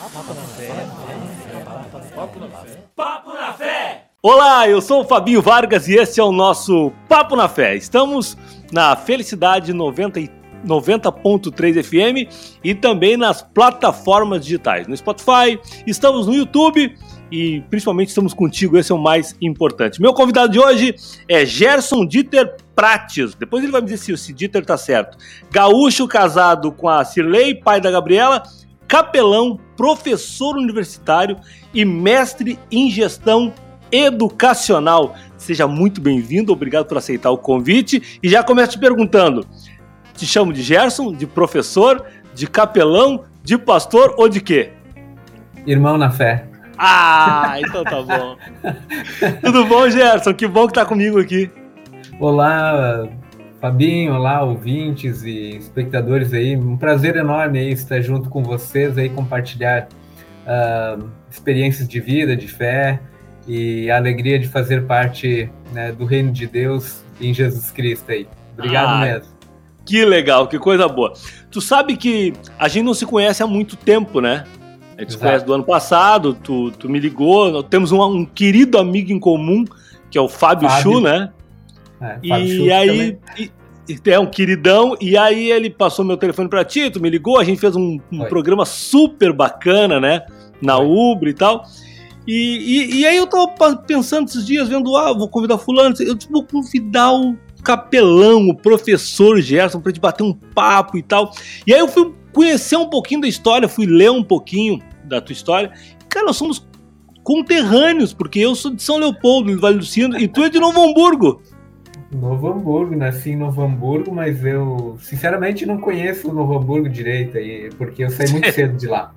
Papo na fé. Papo na fé. Papo na fé. Olá, eu sou o Fabinho Vargas e esse é o nosso Papo na Fé. Estamos na Felicidade 90 90.3 FM e também nas plataformas digitais, no Spotify, estamos no YouTube e principalmente estamos contigo, esse é o mais importante. Meu convidado de hoje é Gerson Dieter Prates. Depois ele vai me dizer se o Dieter tá certo. Gaúcho casado com a Cirlei, pai da Gabriela, capelão, professor universitário e mestre em gestão educacional. Seja muito bem-vindo, obrigado por aceitar o convite e já começo te perguntando: te chamo de Gerson, de professor, de capelão, de pastor ou de quê? Irmão na fé. Ah, então tá bom. Tudo bom, Gerson? Que bom que tá comigo aqui. Olá, Fabinho, olá, ouvintes e espectadores aí. Um prazer enorme aí estar junto com vocês aí, compartilhar uh, experiências de vida, de fé e a alegria de fazer parte né, do reino de Deus em Jesus Cristo aí. Obrigado ah, mesmo. Que legal, que coisa boa. Tu sabe que a gente não se conhece há muito tempo, né? A gente se conhece do ano passado, tu, tu me ligou, temos um, um querido amigo em comum, que é o Fábio, Fábio. Chu, né? É, e aí, e, é um queridão, e aí ele passou meu telefone para ti, tu me ligou, a gente fez um, um programa super bacana, né? Na Foi. Uber e tal. E, e, e, aí eu tava pensando esses dias, vendo, ah, vou convidar fulano, eu tipo, vou convidar o capelão, o professor Gerson, pra gente bater um papo e tal. E aí eu fui conhecer um pouquinho da história, fui ler um pouquinho da tua história. Cara, nós somos conterrâneos, porque eu sou de São Leopoldo, do Vale do Sino, e tu é de Novo Hamburgo. Novo Hamburgo, nasci em Novo Hamburgo, mas eu sinceramente não conheço o Novo Hamburgo direito aí, porque eu saí muito cedo de lá.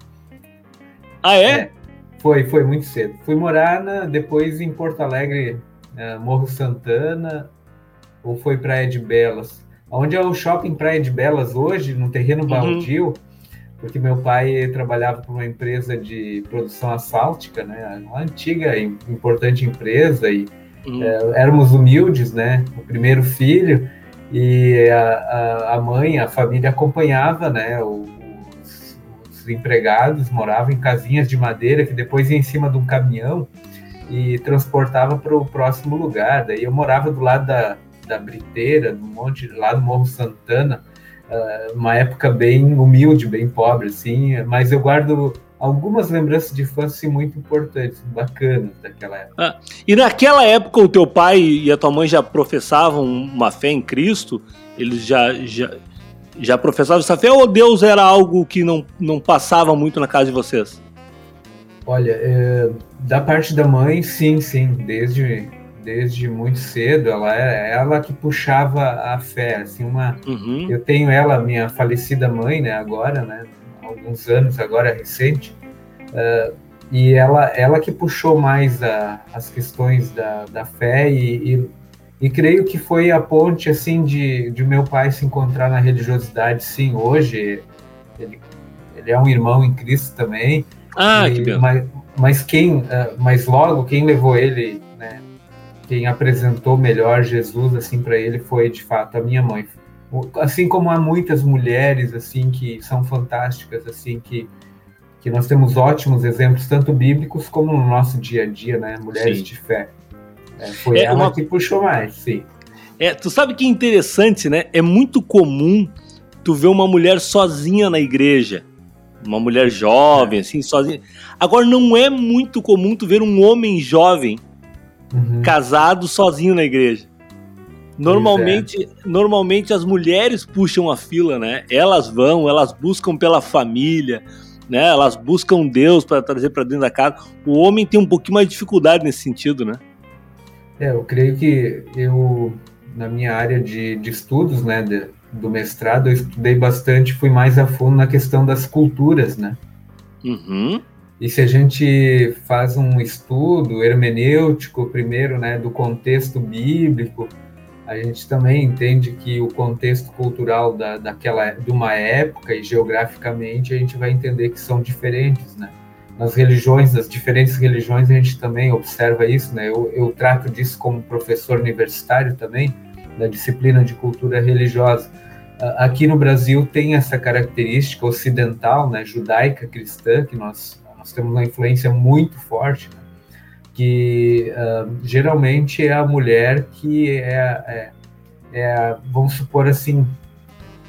Ah, é? é? Foi, foi muito cedo. Fui morar na, depois em Porto Alegre, uh, Morro Santana, ou foi Praia de Belas. Onde é o shopping Praia de Belas hoje, no terreno uhum. baldio, porque meu pai trabalhava para uma empresa de produção asfáltica, né? Uma antiga, importante empresa, e é, éramos humildes, né? O primeiro filho, e a, a, mãe, a família acompanhava, né? Os, os empregados moravam em casinhas de madeira que depois ia em cima de um caminhão e transportava para o próximo lugar. Daí eu morava do lado da, da Briteira, do monte lá no Morro Santana, uh, uma época bem humilde, bem pobre, assim, mas eu guardo algumas lembranças de infância muito importantes, bacanas daquela época. Ah, e naquela época o teu pai e a tua mãe já professavam uma fé em Cristo? Eles já, já, já professavam essa fé ou Deus era algo que não, não passava muito na casa de vocês? Olha, é, da parte da mãe, sim, sim, desde desde muito cedo. Ela é ela que puxava a fé, assim uma. Uhum. Eu tenho ela, minha falecida mãe, né? Agora, né? Alguns anos agora recente. Uh, e ela, ela que puxou mais a, as questões da, da fé e, e, e, creio que foi a ponte assim de, de meu pai se encontrar na religiosidade. Sim, hoje ele, ele é um irmão em Cristo também. Ah, e, que bem. Mas, mas quem, uh, mas logo quem levou ele quem apresentou melhor Jesus assim para ele foi de fato a minha mãe. Assim como há muitas mulheres assim que são fantásticas assim que que nós temos ótimos exemplos tanto bíblicos como no nosso dia a dia, né? Mulheres sim. de fé. É, foi é ela uma... que puxou mais, sim. É, tu sabe que é interessante, né? É muito comum tu ver uma mulher sozinha na igreja. Uma mulher jovem, é. assim, sozinha. Agora, não é muito comum tu ver um homem jovem uhum. casado sozinho na igreja. Normalmente, é. normalmente as mulheres puxam a fila, né? Elas vão, elas buscam pela família, né? Elas buscam Deus para trazer para dentro da casa. O homem tem um pouquinho mais de dificuldade nesse sentido, né? É, eu creio que eu na minha área de, de estudos, né, de, do mestrado, eu estudei bastante, fui mais a fundo na questão das culturas, né? Uhum. E se a gente faz um estudo hermenêutico, primeiro, né, do contexto bíblico, a gente também entende que o contexto cultural da, daquela, de uma época e geograficamente a gente vai entender que são diferentes, né? Nas religiões, das diferentes religiões, a gente também observa isso, né? Eu, eu trato disso como professor universitário também, da disciplina de cultura religiosa. aqui no Brasil tem essa característica ocidental, né, judaica cristã, que nós, nós temos uma influência muito forte, né, que uh, geralmente é a mulher que é, é, é, vamos supor assim,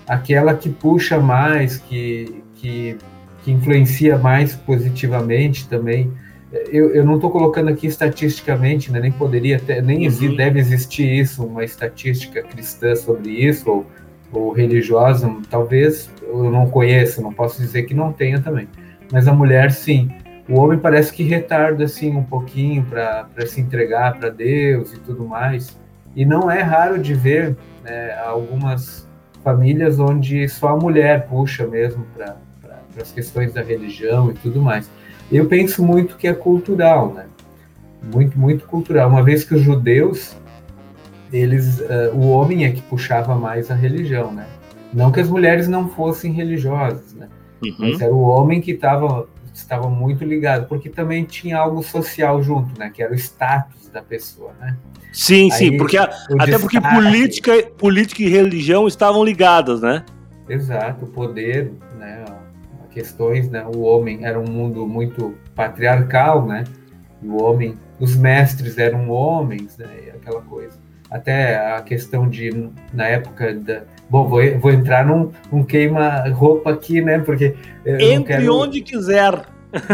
aquela que puxa mais, que, que, que influencia mais positivamente também. Eu, eu não estou colocando aqui estatisticamente, né, nem poderia ter, nem uhum. deve existir isso, uma estatística cristã sobre isso, ou ou religiosa, talvez eu não conheça, não posso dizer que não tenha também. Mas a mulher, sim. O homem parece que retarda assim um pouquinho para se entregar para Deus e tudo mais. E não é raro de ver né, algumas famílias onde só a mulher puxa mesmo para as questões da religião e tudo mais. Eu penso muito que é cultural, né? Muito, muito cultural. Uma vez que os judeus eles, uh, o homem é que puxava mais a religião, né? Não que as mulheres não fossem religiosas, né? Uhum. Mas era o homem que estava estava muito ligado, porque também tinha algo social junto, né? Que era o status da pessoa, né? Sim, Aí, sim, porque a, até destaque, porque política, política e religião estavam ligadas, né? Exato, o poder, né? Questões, né? O homem era um mundo muito patriarcal, né? E o homem, os mestres eram homens, né? Aquela coisa até a questão de, na época da. Bom, vou, vou entrar num, num queima-roupa aqui, né? Porque. Entre quero, onde quiser.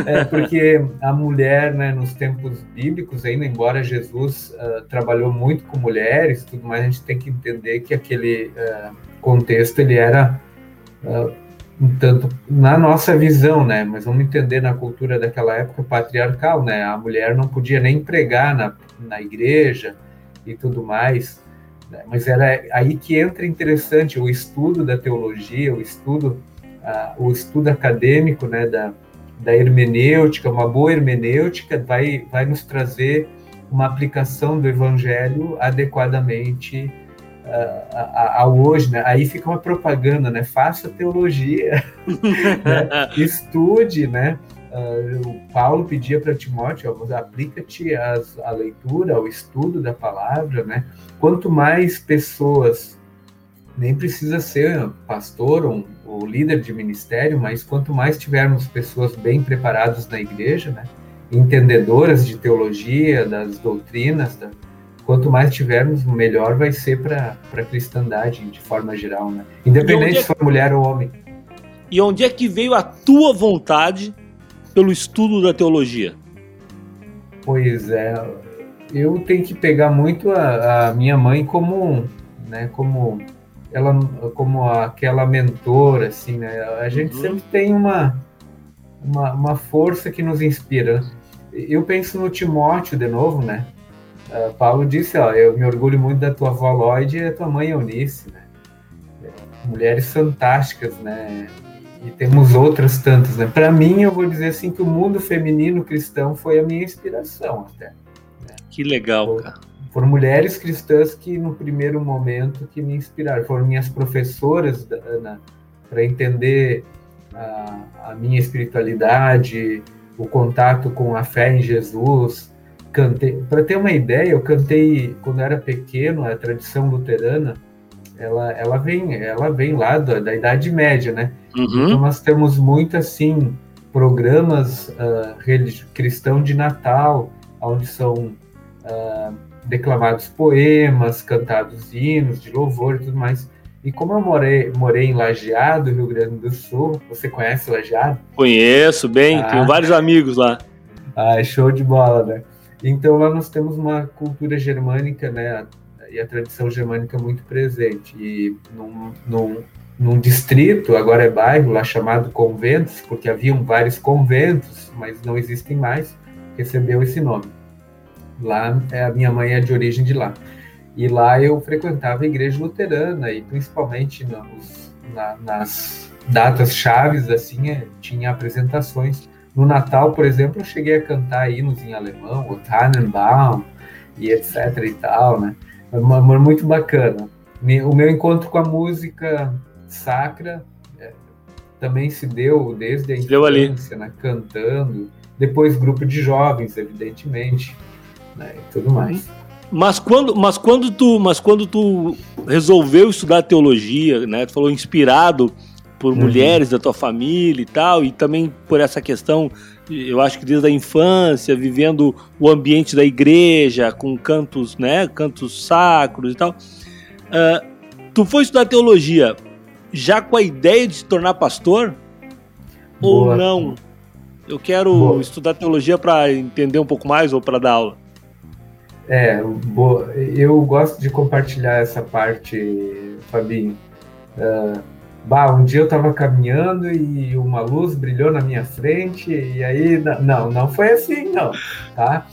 É, porque a mulher, né, nos tempos bíblicos, ainda embora Jesus uh, trabalhou muito com mulheres tudo mais, a gente tem que entender que aquele uh, contexto ele era uh, um tanto na nossa visão, né? Mas vamos entender na cultura daquela época patriarcal, né? A mulher não podia nem pregar na, na igreja, e tudo mais. Né? Mas era aí que entra interessante o estudo da teologia, o estudo, uh, o estudo acadêmico, né, da, da hermenêutica, uma boa hermenêutica vai, vai nos trazer uma aplicação do evangelho adequadamente uh, ao hoje, né? Aí fica uma propaganda, né? Faça teologia, né? estude, né? Uh, o Paulo pedia para Timóteo, aplica-te a leitura, ao estudo da palavra, né? Quanto mais pessoas, nem precisa ser pastor ou, ou líder de ministério, mas quanto mais tivermos pessoas bem preparadas na igreja, né? entendedoras de teologia, das doutrinas, da, quanto mais tivermos, melhor vai ser para a cristandade de forma geral, né? Independente é... se for mulher ou homem. E onde é que veio a tua vontade pelo estudo da teologia? Pois é, eu tenho que pegar muito a, a minha mãe como, né, como ela, como aquela mentora, assim, né? A gente uhum. sempre tem uma, uma, uma, força que nos inspira. Eu penso no Timóteo de novo, né? Uh, Paulo disse, ó, eu me orgulho muito da tua avó Lloyd e da tua mãe Eunice, né? Mulheres fantásticas, né? E temos outras tantas, né? Para mim, eu vou dizer assim que o mundo feminino cristão foi a minha inspiração até. Né? Que legal, por, cara. Por mulheres cristãs que no primeiro momento que me inspiraram, foram minhas professoras para entender a, a, minha espiritualidade, o contato com a fé em Jesus. Cantei, para ter uma ideia, eu cantei quando era pequeno a tradição luterana ela, ela vem ela vem lá da, da Idade Média, né? Uhum. Então nós temos muito assim programas uh, cristão de Natal, onde são uh, declamados poemas, cantados hinos de louvor e tudo mais. E como eu morei, morei em Lajeado, Rio Grande do Sul, você conhece Lajeado? Conheço bem, ah. tenho vários amigos lá. Ah, show de bola, né? Então lá nós temos uma cultura germânica, né? E a tradição germânica muito presente. E num, num, num distrito, agora é bairro, lá chamado Conventos, porque haviam vários conventos, mas não existem mais, recebeu esse nome. Lá, é, a minha mãe é de origem de lá. E lá eu frequentava a igreja luterana, e principalmente nos, na, nas datas chaves, assim, é, tinha apresentações. No Natal, por exemplo, eu cheguei a cantar hinos em alemão, o Tannenbaum, e etc e tal, né? É um amor muito bacana. O meu encontro com a música sacra é, também se deu desde a infância, né, cantando. Depois grupo de jovens, evidentemente, né, e tudo mais. Mas quando, mas quando tu, mas quando tu resolveu estudar teologia, né? Tu falou inspirado por uhum. mulheres da tua família e tal, e também por essa questão, eu acho que desde a infância, vivendo o ambiente da igreja, com cantos, né? Cantos sacros e tal. Uh, tu foi estudar teologia já com a ideia de se tornar pastor? Boa. Ou não? Eu quero Boa. estudar teologia para entender um pouco mais ou para dar aula. É, boa. eu gosto de compartilhar essa parte, Fabinho. Uh, bah, um dia eu estava caminhando e uma luz brilhou na minha frente e aí não, não foi assim, não, tá?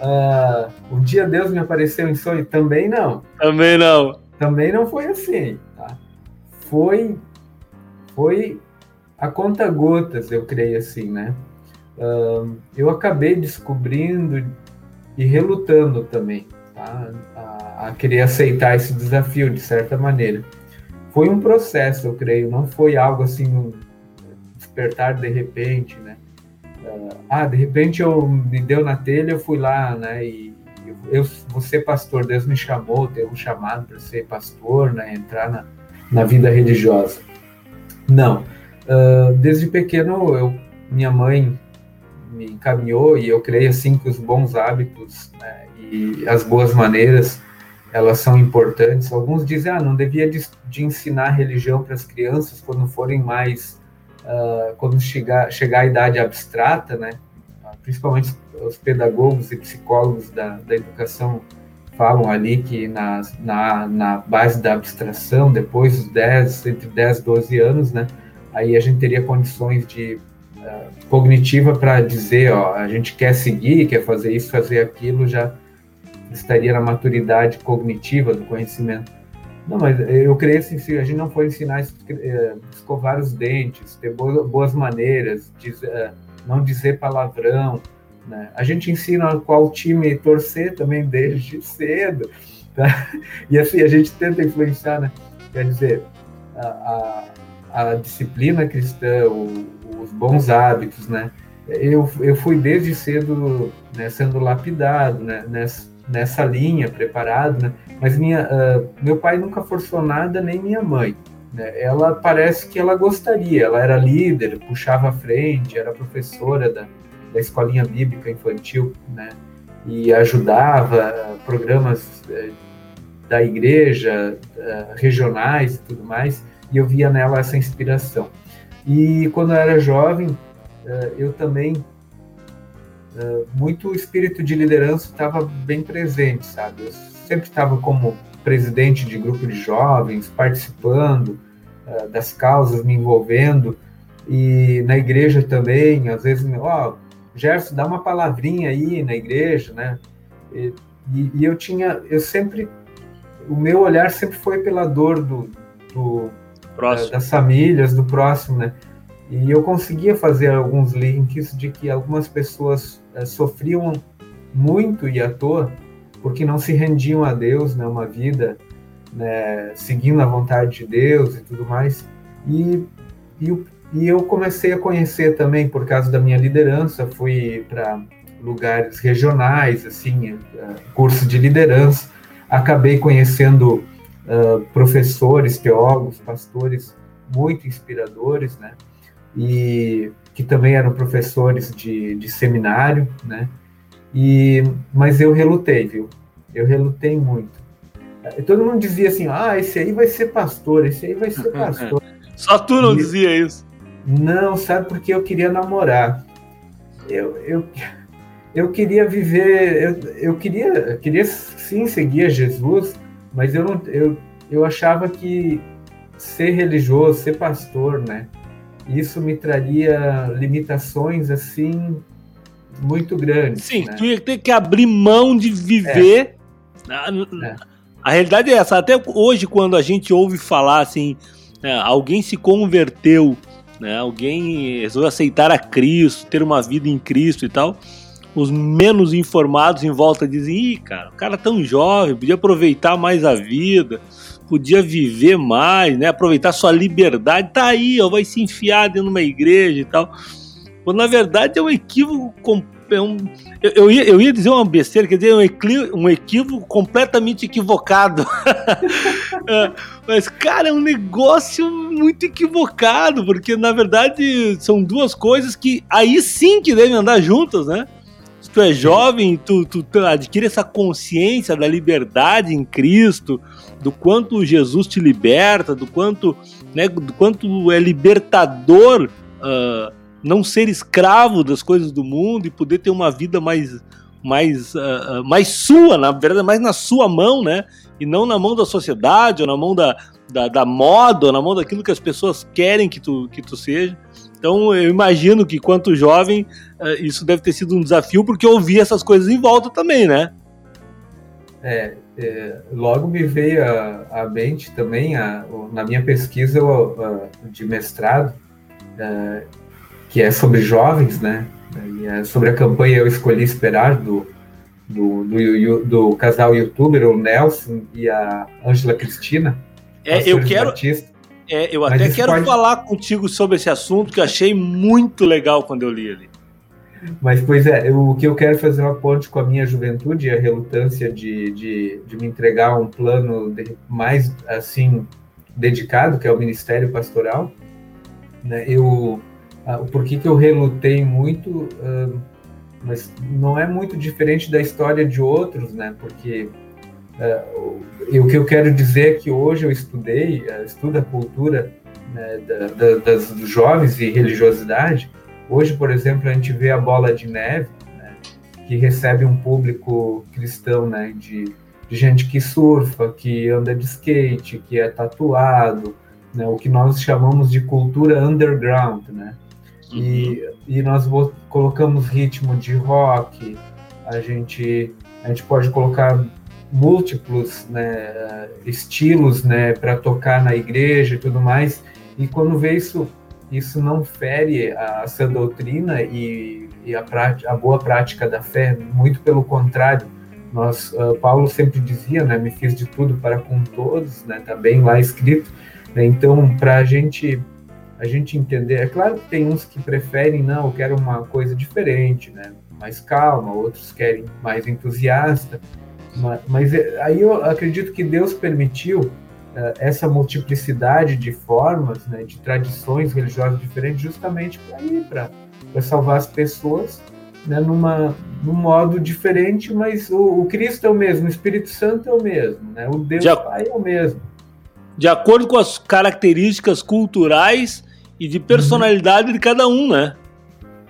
Uh, um dia Deus me apareceu em sonho, também não. Também não. Também não foi assim, tá? Foi, foi a conta gotas, eu creio assim, né? Uh, eu acabei descobrindo e relutando também tá? a, a, querer aceitar esse desafio de certa maneira. Foi um processo, eu creio, não foi algo assim um despertar de repente, né? Ah, de repente eu me deu na telha, eu fui lá, né? E eu, eu vou ser pastor, Deus me chamou, teve um chamado para ser pastor, né? Entrar na, na vida religiosa. Não, uh, desde pequeno eu, minha mãe me encaminhou e eu creio assim que os bons hábitos né, e as boas maneiras elas são importantes. Alguns dizem, ah, não devia de, de ensinar religião para as crianças quando forem mais, uh, quando chegar, chegar à idade abstrata, né? Principalmente os pedagogos e psicólogos da, da educação falam ali que na, na, na base da abstração, depois dos 10, entre 10 e 12 anos, né? Aí a gente teria condições de uh, cognitiva para dizer, ó, a gente quer seguir, quer fazer isso, fazer aquilo, já estaria na maturidade cognitiva do conhecimento. Não, mas eu creio assim, se a gente não for ensinar a eh, escovar os dentes, ter boas maneiras, eh, não dizer palavrão, né? a gente ensina qual time torcer também desde cedo, tá? E assim, a gente tenta influenciar, né? Quer dizer, a, a, a disciplina cristã, o, os bons hábitos, né? Eu, eu fui desde cedo né, sendo lapidado né, nessa, nessa linha, preparado, né? Mas minha, uh, meu pai nunca forçou nada, nem minha mãe. Né? Ela parece que ela gostaria, ela era líder, puxava a frente, era professora da, da escolinha bíblica infantil, né? E ajudava uh, programas uh, da igreja, regionais e tudo mais, e eu via nela essa inspiração. E quando eu era jovem, eu também uh, muito espírito de liderança estava bem presente, sabe? Eu sempre estava como presidente de grupo de jovens, participando uh, das causas, me envolvendo, e na igreja também, às vezes, ó, oh, Gerson, dá uma palavrinha aí na igreja, né? E, e, e, eu tinha, eu sempre, o meu olhar sempre foi pela dor do, do uh, das famílias, do próximo, né? E eu conseguia fazer alguns links de que algumas pessoas sofriam muito e à toa porque não se rendiam a Deus, né, uma vida né, seguindo a vontade de Deus e tudo mais. E, e, e eu comecei a conhecer também, por causa da minha liderança, fui para lugares regionais, assim, é, curso de liderança, acabei conhecendo uh, professores, teólogos, pastores muito inspiradores, né? e que também eram professores de, de seminário, né? E, mas eu relutei, viu? Eu relutei muito. Todo mundo dizia assim, ah, esse aí vai ser pastor, esse aí vai ser pastor. Só tu não e, dizia isso. Não, sabe porque eu queria namorar. Eu, eu, eu queria viver, eu, eu queria, queria sim seguir a Jesus, mas eu, não, eu, eu achava que ser religioso, ser pastor, né? Isso me traria limitações assim muito grandes. Sim, né? tu ia ter que abrir mão de viver. É. A, é. a, realidade é essa. Até hoje, quando a gente ouve falar assim, né, alguém se converteu, né, alguém resolveu aceitar a Cristo, ter uma vida em Cristo e tal. Os menos informados em volta dizem: Ih, cara, o cara é tão jovem, podia aproveitar mais a vida podia viver mais, né? Aproveitar sua liberdade, tá aí, ó, vai se enfiar dentro de uma igreja e tal. Quando na verdade é um equívoco é um eu, eu, ia, eu ia dizer uma besteira, quer dizer, um, equívoco, um equívoco completamente equivocado. é, mas, cara, é um negócio muito equivocado, porque na verdade são duas coisas que aí sim que devem andar juntas, né? Tu é jovem, tu, tu, tu adquire essa consciência da liberdade em Cristo, do quanto Jesus te liberta, do quanto, né, do quanto é libertador. Uh, não ser escravo das coisas do mundo e poder ter uma vida mais mais, uh, mais sua, na verdade, mais na sua mão, né? E não na mão da sociedade, ou na mão da, da, da, moda, ou na mão daquilo que as pessoas querem que tu, que tu seja. Então, eu imagino que, quanto jovem, uh, isso deve ter sido um desafio, porque eu ouvi essas coisas em volta também, né? É, é logo me veio à mente também, a, na minha pesquisa de mestrado, uh, que é sobre jovens, né? E é sobre a campanha Eu Escolhi Esperar, do, do, do, do casal youtuber, o Nelson e a Ângela Cristina. É, eu quero. É, eu até quero pode... falar contigo sobre esse assunto, que eu achei muito legal quando eu li ele. Mas, pois é, eu, o que eu quero fazer uma ponte com a minha juventude e a relutância de, de, de me entregar a um plano de, mais, assim, dedicado, que é o Ministério Pastoral. Né? Eu o porquê que eu relutei muito, mas não é muito diferente da história de outros, né? Porque uh, o que eu quero dizer é que hoje eu estudei, uh, estudo a cultura né, da, da, das, dos jovens e religiosidade. Hoje, por exemplo, a gente vê a Bola de Neve, né, que recebe um público cristão, né? De, de gente que surfa, que anda de skate, que é tatuado, né, o que nós chamamos de cultura underground, né? E, e nós colocamos ritmo de rock, a gente, a gente pode colocar múltiplos né, estilos né, para tocar na igreja e tudo mais. E quando vê isso, isso não fere a sã doutrina e, e a, prática, a boa prática da fé, muito pelo contrário. Nós, uh, Paulo sempre dizia, né, me fiz de tudo para com todos, né, tá bem lá escrito. Né, então, para a gente a gente entender. É claro que tem uns que preferem, não, eu quero uma coisa diferente, né? Mais calma, outros querem mais entusiasta. Mas, mas é, aí eu acredito que Deus permitiu uh, essa multiplicidade de formas, né, de tradições religiosas diferentes, justamente para ir para salvar as pessoas né, numa, num modo diferente, mas o, o, Cristo é o mesmo, o Espírito Santo é o mesmo, né, o Deus de, Pai é o mesmo. De acordo com as características culturais e de personalidade de cada um, né?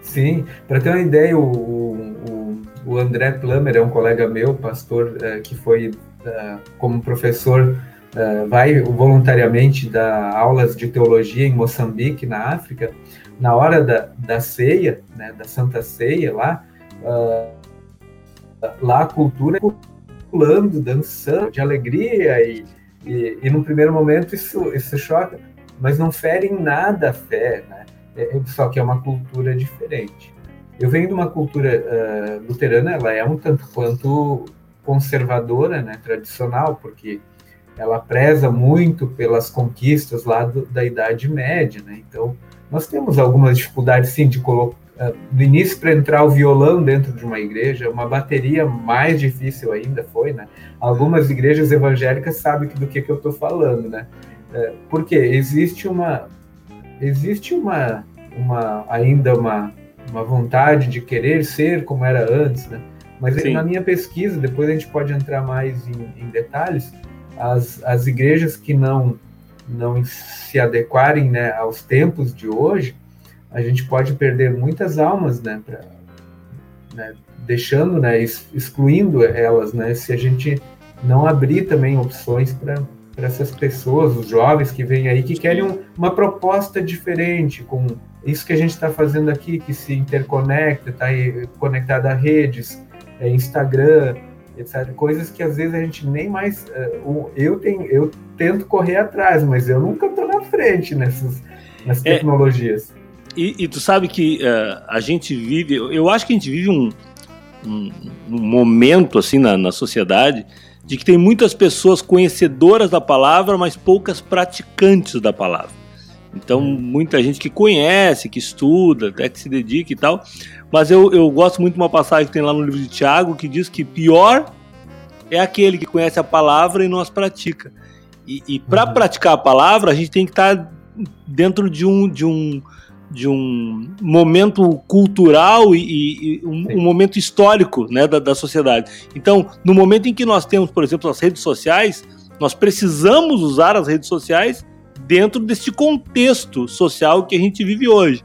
Sim, para ter uma ideia, o, o, André Plummer é um colega meu, pastor, é, que foi é, como professor, é, vai voluntariamente dar aulas de teologia em Moçambique, na África. Na hora da, da ceia, né, da Santa Ceia lá, lá a cultura é pulando, dançando, de alegria e, e, e no primeiro momento isso, isso choca mas não fere em nada a fé, né? É, é, só que é uma cultura diferente. Eu venho de uma cultura uh, luterana, ela é um tanto quanto conservadora, né, tradicional, porque ela preza muito pelas conquistas lá do, da Idade Média, né? Então, nós temos algumas dificuldades, sim, de colocar uh, no início para entrar o violão dentro de uma igreja, uma bateria mais difícil ainda foi, né? Algumas igrejas evangélicas sabem do que, que eu estou falando, né? É, porque existe uma existe uma, uma ainda uma, uma vontade de querer ser como era antes, né? Mas Sim. na minha pesquisa, depois a gente pode entrar mais em, em detalhes, as, as igrejas que não não se adequarem né, aos tempos de hoje, a gente pode perder muitas almas, né, pra, né deixando, né, excluindo elas, né, se a gente não abrir também opções para para essas pessoas, os jovens que vêm aí, que querem um, uma proposta diferente, com isso que a gente está fazendo aqui, que se interconecta, está conectado a redes, é, Instagram, etc. Coisas que às vezes a gente nem mais. Uh, eu, tenho, eu tento correr atrás, mas eu nunca estou na frente nessas, nessas é, tecnologias. E, e, tu sabe que uh, a gente vive, eu acho que a gente vive um, um, um momento assim na, na sociedade de que tem muitas pessoas conhecedoras da palavra, mas poucas praticantes da palavra. Então, muita gente que conhece, que estuda, até que se dedica e tal. Mas eu, eu gosto muito de uma passagem que tem lá no livro de Tiago que diz que pior é aquele que conhece a palavra e não as pratica. E, e para uhum. praticar a palavra, a gente tem que estar tá dentro de um, de um, de um momento cultural e, e um, um, momento histórico né, da, da sociedade. Então, no momento em que nós temos, por exemplo, as redes sociais, nós precisamos usar as redes sociais dentro deste contexto social que a gente vive hoje.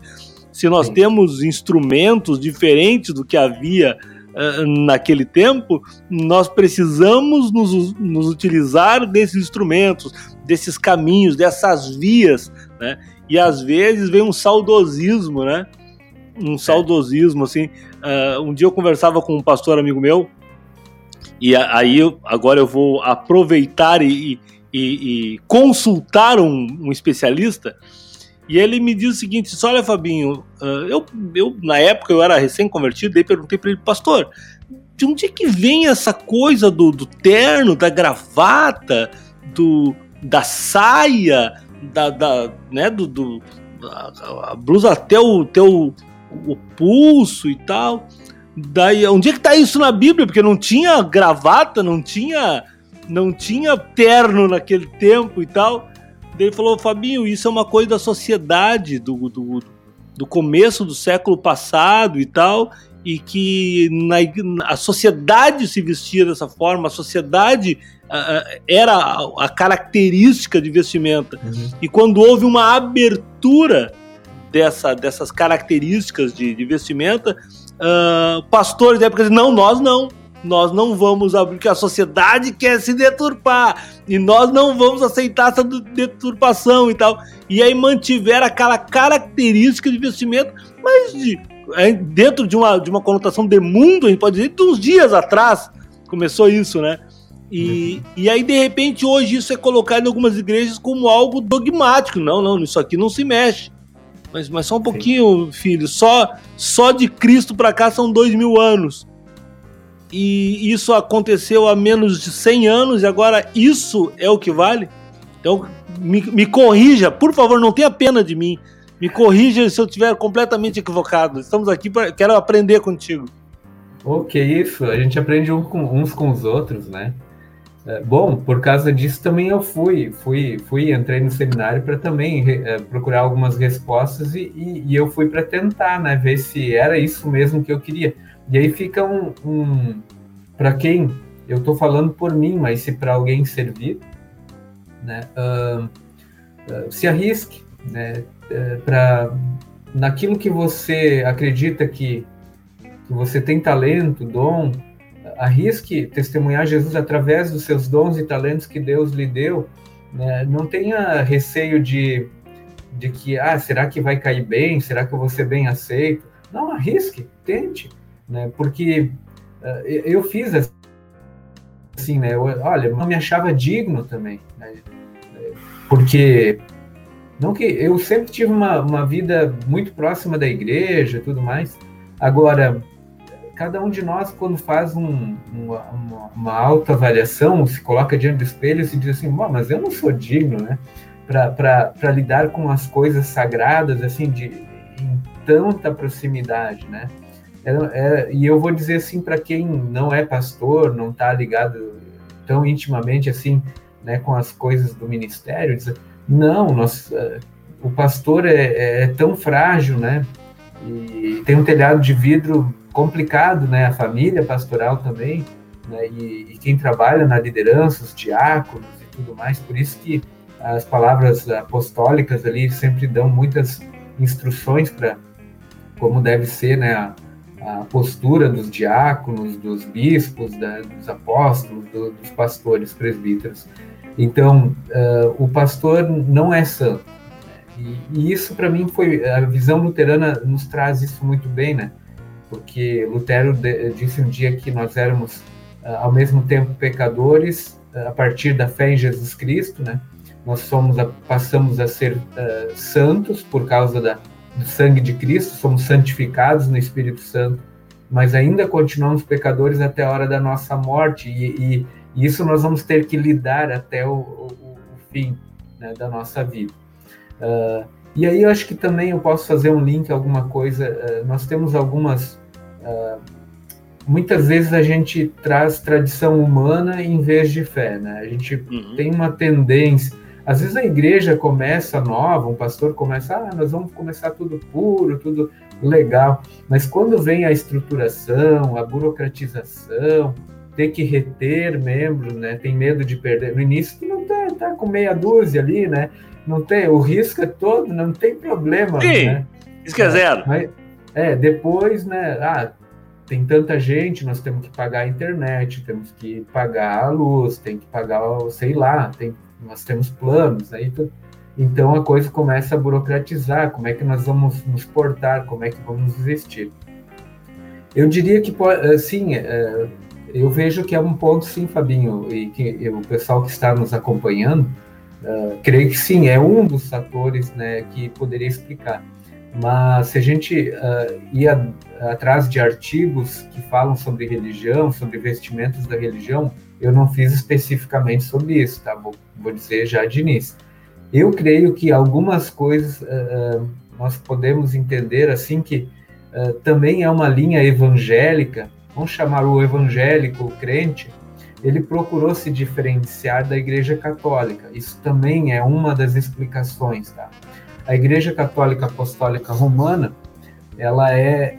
Se nós Sim. temos instrumentos diferentes do que havia uh, naquele tempo, nós precisamos nos, nos, utilizar desses instrumentos, desses caminhos, dessas vias, né? E às vezes vem um saudosismo, né? Um saudosismo, assim. Uh, um dia eu conversava com um pastor amigo meu, e aí agora eu vou aproveitar e, e, e consultar um, um, especialista. E ele me diz o seguinte: olha, Fabinho, uh, eu, eu na época eu era recém-convertido, daí perguntei para ele, pastor, de onde é que vem essa coisa do, do terno, da gravata, do, da saia, da, da né, do, do a, a, blusa até o teu o pulso e tal. Daí, onde é que tá isso na Bíblia? Porque não tinha gravata, não tinha não tinha terno naquele tempo e tal. Ele falou, Fabinho, isso é uma coisa da sociedade do, do, do começo do século passado e tal, e que na, a sociedade se vestia dessa forma, a sociedade uh, era a, a, característica de vestimenta. Uhum. E quando houve uma abertura dessa, dessas características de, de vestimenta, uh, pastores da época diziam, não, nós não nós não vamos abrir, porque a sociedade quer se deturpar e nós não vamos aceitar essa deturpação e tal. E aí mantiveram aquela característica de vestimento, mas de, é, dentro de uma, de uma conotação de mundo, a gente pode dizer, de uns dias atrás começou isso, né? E, uhum. e aí, de repente, hoje isso é colocado em algumas igrejas como algo dogmático. Não, não, isso aqui não se mexe. Mas, mas só um pouquinho, filho. Só, só de Cristo para cá são dois mil anos e isso aconteceu há menos de 100 anos e agora isso é o que vale? Então, me, me corrija, por favor, não tenha pena de mim. Me corrija se eu estiver completamente equivocado. Estamos aqui para quero aprender contigo. O que isso? A gente aprende um com, uns com os outros, né? É, bom, por causa disso também eu fui, fui, fui, entrei no seminário para também é, procurar algumas respostas e, e, e eu fui para tentar, né, ver se era isso mesmo que eu queria. E aí fica um, um para quem eu estou falando por mim, mas se para alguém servir, né, uh, uh, se arrisque, né, uh, para naquilo que você acredita que, que você tem talento, dom, arrisque testemunhar Jesus através dos seus dons e talentos que Deus lhe deu. Né? Não tenha receio de, de que, ah, será que vai cair bem? Será que eu vou ser bem aceito? Não, arrisque, tente né? Porque uh, eu fiz assim, né? Eu, olha, não me achava digno também, né? Porque não que eu sempre tive uma, uma vida muito próxima da igreja e tudo mais. Agora, cada um de nós, quando faz um, uma, uma, uma autoavaliação, se coloca diante do espelho e se diz assim, mas eu não sou digno, né? Para lidar com as coisas sagradas, assim, de, em tanta proximidade, né? É, é, e eu vou dizer assim para quem não é pastor, não está ligado tão intimamente assim, né, com as coisas do ministério, não, nós, uh, o pastor é, é, é, tão frágil, né? E tem um telhado de vidro complicado, né? A família pastoral também, né? E, e quem trabalha na liderança, os diáconos e tudo mais, por isso que as palavras apostólicas ali sempre dão muitas instruções para como deve ser, né? A, a postura dos diáconos, dos bispos, da, dos apóstolos, do, dos pastores, presbíteros. Então, uh, o pastor não é santo. E, e isso, para mim, foi. A visão luterana nos traz isso muito bem, né? Porque Lutero de, disse um dia que nós éramos, uh, ao mesmo tempo, pecadores, uh, a partir da fé em Jesus Cristo, né? Nós somos a, passamos a ser santos por causa da, do sangue de Cristo, somos santificados no Espírito Santo, mas ainda continuamos pecadores até a hora da nossa morte, e, e, e isso nós vamos ter que lidar até o, o, o fim né, da nossa vida. Uh, E aí eu acho que também eu posso fazer um link, alguma coisa. Uh, nós temos algumas. Uh, muitas vezes a gente traz tradição humana em vez de fé, né? A gente uhum. tem uma tendência. Às vezes a igreja começa nova, um pastor começa, ah, nós vamos começar tudo puro, tudo legal. Mas quando vem a estruturação, a burocratização, ter que reter membros, né? Tem medo de perder. No início tu não tá, tá com meia dúzia ali, né? Não tem, o risco é todo, não tem problema, Sim, né? Risco é zero. Mas, é, depois, né? Ah, tem tanta gente, nós temos que pagar a internet, temos que pagar a luz, tem que pagar, sei lá, tem, nós temos planos, aí tu, então a coisa começa a burocratizar, como é que nós vamos nos portar, como é que vamos existir. Eu diria que, sim, é, eu vejo que é um ponto, sim, Fabinho, e que o pessoal que está nos acompanhando, uh, creio que sim, é um dos fatores né, que poderia explicar. Mas se a gente uh, ia atrás de artigos que falam sobre religião, sobre vestimentos da religião, eu não fiz especificamente sobre isso, tá? Vou, vou dizer já de início. Eu creio que algumas coisas uh, nós podemos entender assim que uh, também é uma linha evangélica, vamos chamar o evangélico, o crente, ele procurou se diferenciar da Igreja Católica. Isso também é uma das explicações, tá? A Igreja Católica Apostólica Romana, ela é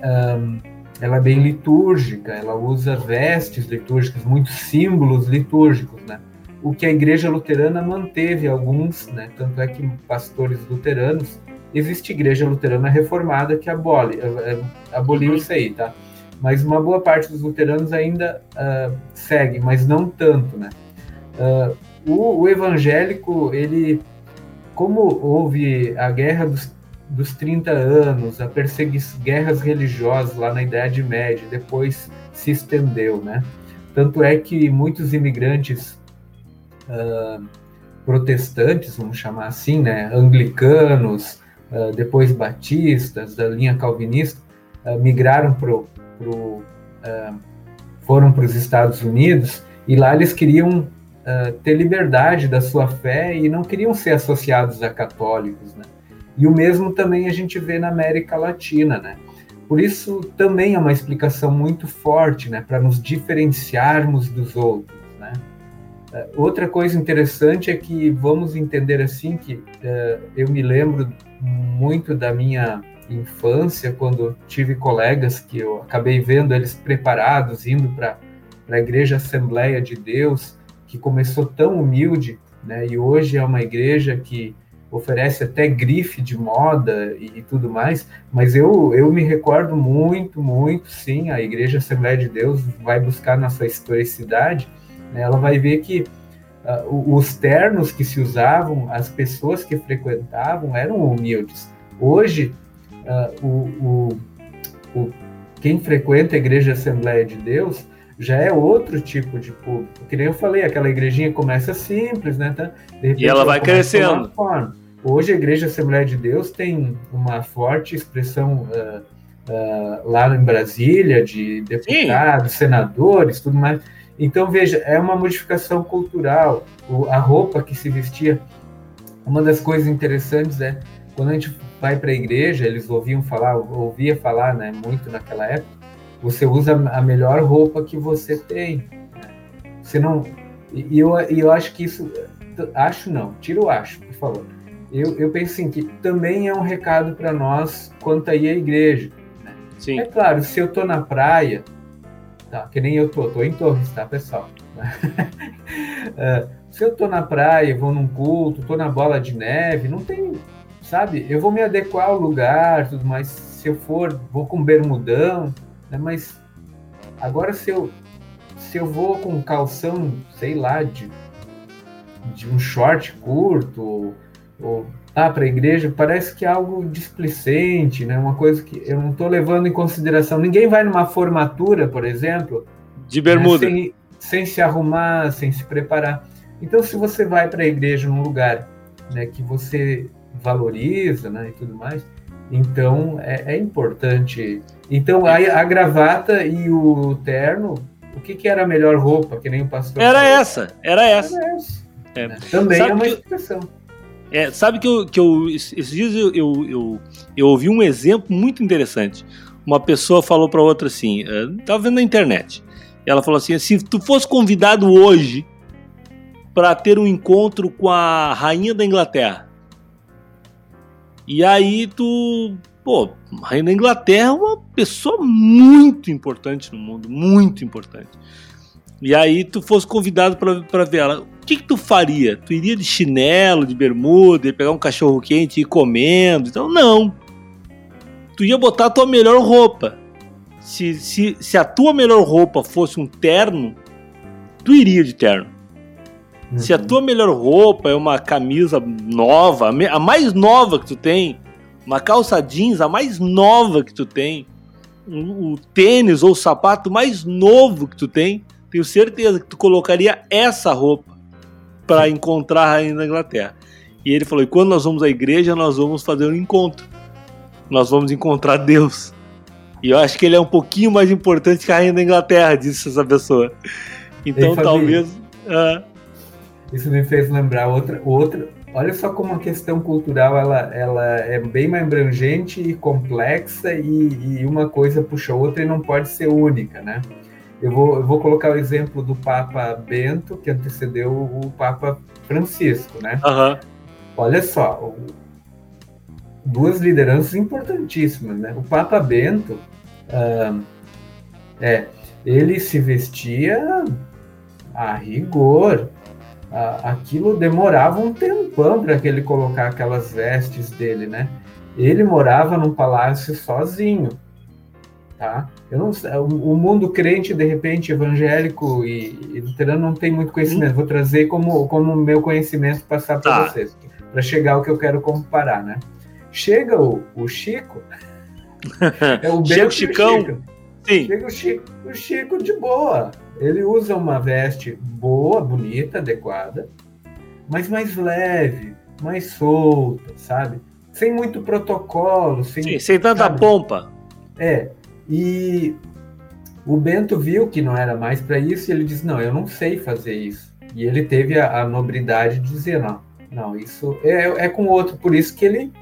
ela é bem litúrgica, ela usa vestes litúrgicas, muitos símbolos litúrgicos, né? o que a igreja luterana manteve alguns, né? Tanto é que pastores luteranos, existe igreja luterana reformada que abole, eh, eh, aboliu isso aí, tá? Mas uma boa parte dos luteranos ainda uh, segue, mas não tanto, né? Uh, o, o, evangélico, ele, como houve a guerra dos, dos 30 anos, a perseguição, guerras religiosas lá na Idade Média, depois se estendeu, né? Tanto é que muitos imigrantes uh, protestantes, vamos chamar assim, né, anglicanos, uh, depois batistas, da linha calvinista, uh, migraram pro, foram para os Estados Unidos e lá eles queriam ter liberdade da sua fé e não queriam ser associados a católicos, né? E o mesmo também a gente vê na América Latina, né? Por isso também é uma explicação muito forte, né, para nos diferenciarmos dos outros. É, outra coisa interessante é que vamos entender assim que uh, eu me lembro muito da minha infância quando tive colegas que eu acabei vendo eles preparados indo para a igreja Assembleia de Deus que começou tão humilde, né? E hoje é uma igreja que oferece até grife de moda e, e tudo mais. Mas eu eu me recordo muito, muito, sim, a igreja Assembleia de Deus vai buscar nossa historicidade né, ela vai ver que uh, os ternos que se usavam, as pessoas que frequentavam eram humildes. Hoje, uh, o, o, o, quem frequenta a Igreja Assembleia de Deus já é outro tipo de público. Que nem eu falei, aquela igrejinha começa simples, né? Tá? Repente, e ela vai crescendo. Hoje a Igreja Assembleia de Deus tem uma forte expressão uh, uh, lá em Brasília de deputados, Sim. senadores, tudo mais. Então, veja, é uma modificação cultural. O, a roupa que se vestia. Uma das coisas interessantes é quando a gente vai para a igreja, eles ouviam falar, ouvia falar, né, muito naquela época. Você usa a melhor roupa que você tem. Né? Você não. E eu, eu acho que isso. Acho não, tira o acho, por favor. Eu, eu penso assim, que também é um recado para nós quanto aí à igreja. Né? Sim. É claro, se eu estou na praia, tá? Que nem eu tô, tô em Torres, tá, pessoal? uh, se eu tô na praia, vou num culto, tô na bola de neve, não tem, sabe? Eu vou me adequar ao lugar, tudo mais. Se eu for, vou com bermudão, né? Mas agora se eu se eu vou com calção, sei lá, de, de um short curto ou, ah, para a igreja, parece que é algo displicente, né? Uma coisa que eu não estou levando em consideração. Ninguém vai numa formatura, por exemplo, de bermuda, né? sem, sem, se arrumar, sem se preparar. Então, se você vai para a igreja num lugar né, que você valoriza, né, e tudo mais, então é, é importante. Então, a, a, gravata e o terno, o que, que era a melhor roupa? Que nem o pastor. Era falou. essa, era essa. Era essa é. Também Sabe é uma expressão. É, sabe que eu, que eu esses dias eu, eu, eu, eu ouvi um exemplo muito interessante. Uma pessoa falou para outra assim, estava é, vendo na internet. Ela falou assim: se tu fosse convidado hoje para ter um encontro com a rainha da Inglaterra, e aí tu, pô, a rainha da Inglaterra é uma pessoa muito importante no mundo, muito importante. E aí tu fosse convidado para ver ela, que, que tu faria? Tu iria de chinelo, de bermuda, ia pegar um cachorro quente e ir comendo? Então não. Tu ia botar a tua melhor roupa. Se, se, se a tua melhor roupa fosse um terno, tu iria de terno. Uhum. Se a uhum. tua melhor roupa é uma camisa nova, a mais nova que tu tem, uma calça jeans, a mais nova que tu tem, o, o tênis ou o sapato mais novo que tu tem, tenho certeza que tu colocaria essa roupa para encontrar a rainha da Inglaterra. E ele falou: e quando nós vamos à igreja, nós vamos fazer um encontro. Nós vamos encontrar Deus. E eu acho que ele é um pouquinho mais importante que a rainha da Inglaterra, disse essa pessoa. Então Ei, talvez. Uh... Isso me fez lembrar outra, outra. Olha só como a questão cultural ela, ela é bem mais abrangente e complexa e, e uma coisa puxa a outra e não pode ser única, né? Eu vou, eu vou colocar o exemplo do Papa Bento, que antecedeu o Papa Francisco, né? Uhum. Olha só, duas lideranças importantíssimas, né? O Papa Bento, uh, é, ele se vestia a rigor. Uh, aquilo demorava um tempão para que ele colocar aquelas vestes dele, né? Ele morava num palácio sozinho, tá? Eu não, o mundo crente, de repente, evangélico e, e luterano não tem muito conhecimento. Hum. Vou trazer como, como meu conhecimento passar para tá. vocês, para chegar ao que eu quero comparar, né? Chega o, o Chico, é o Chega o Chicão. Chico. Sim. Chega o Chico, o Chico de boa. Ele usa uma veste boa, bonita, adequada, mas mais leve, mais solta, sabe? Sem muito protocolo, sem, Sim, sem tanta sabe? pompa. É, e o Bento viu que não era mais para isso e ele disse: Não, eu não sei fazer isso. E ele teve a, a nobridade de dizer: Não, não, isso é, é com outro. Por isso que ele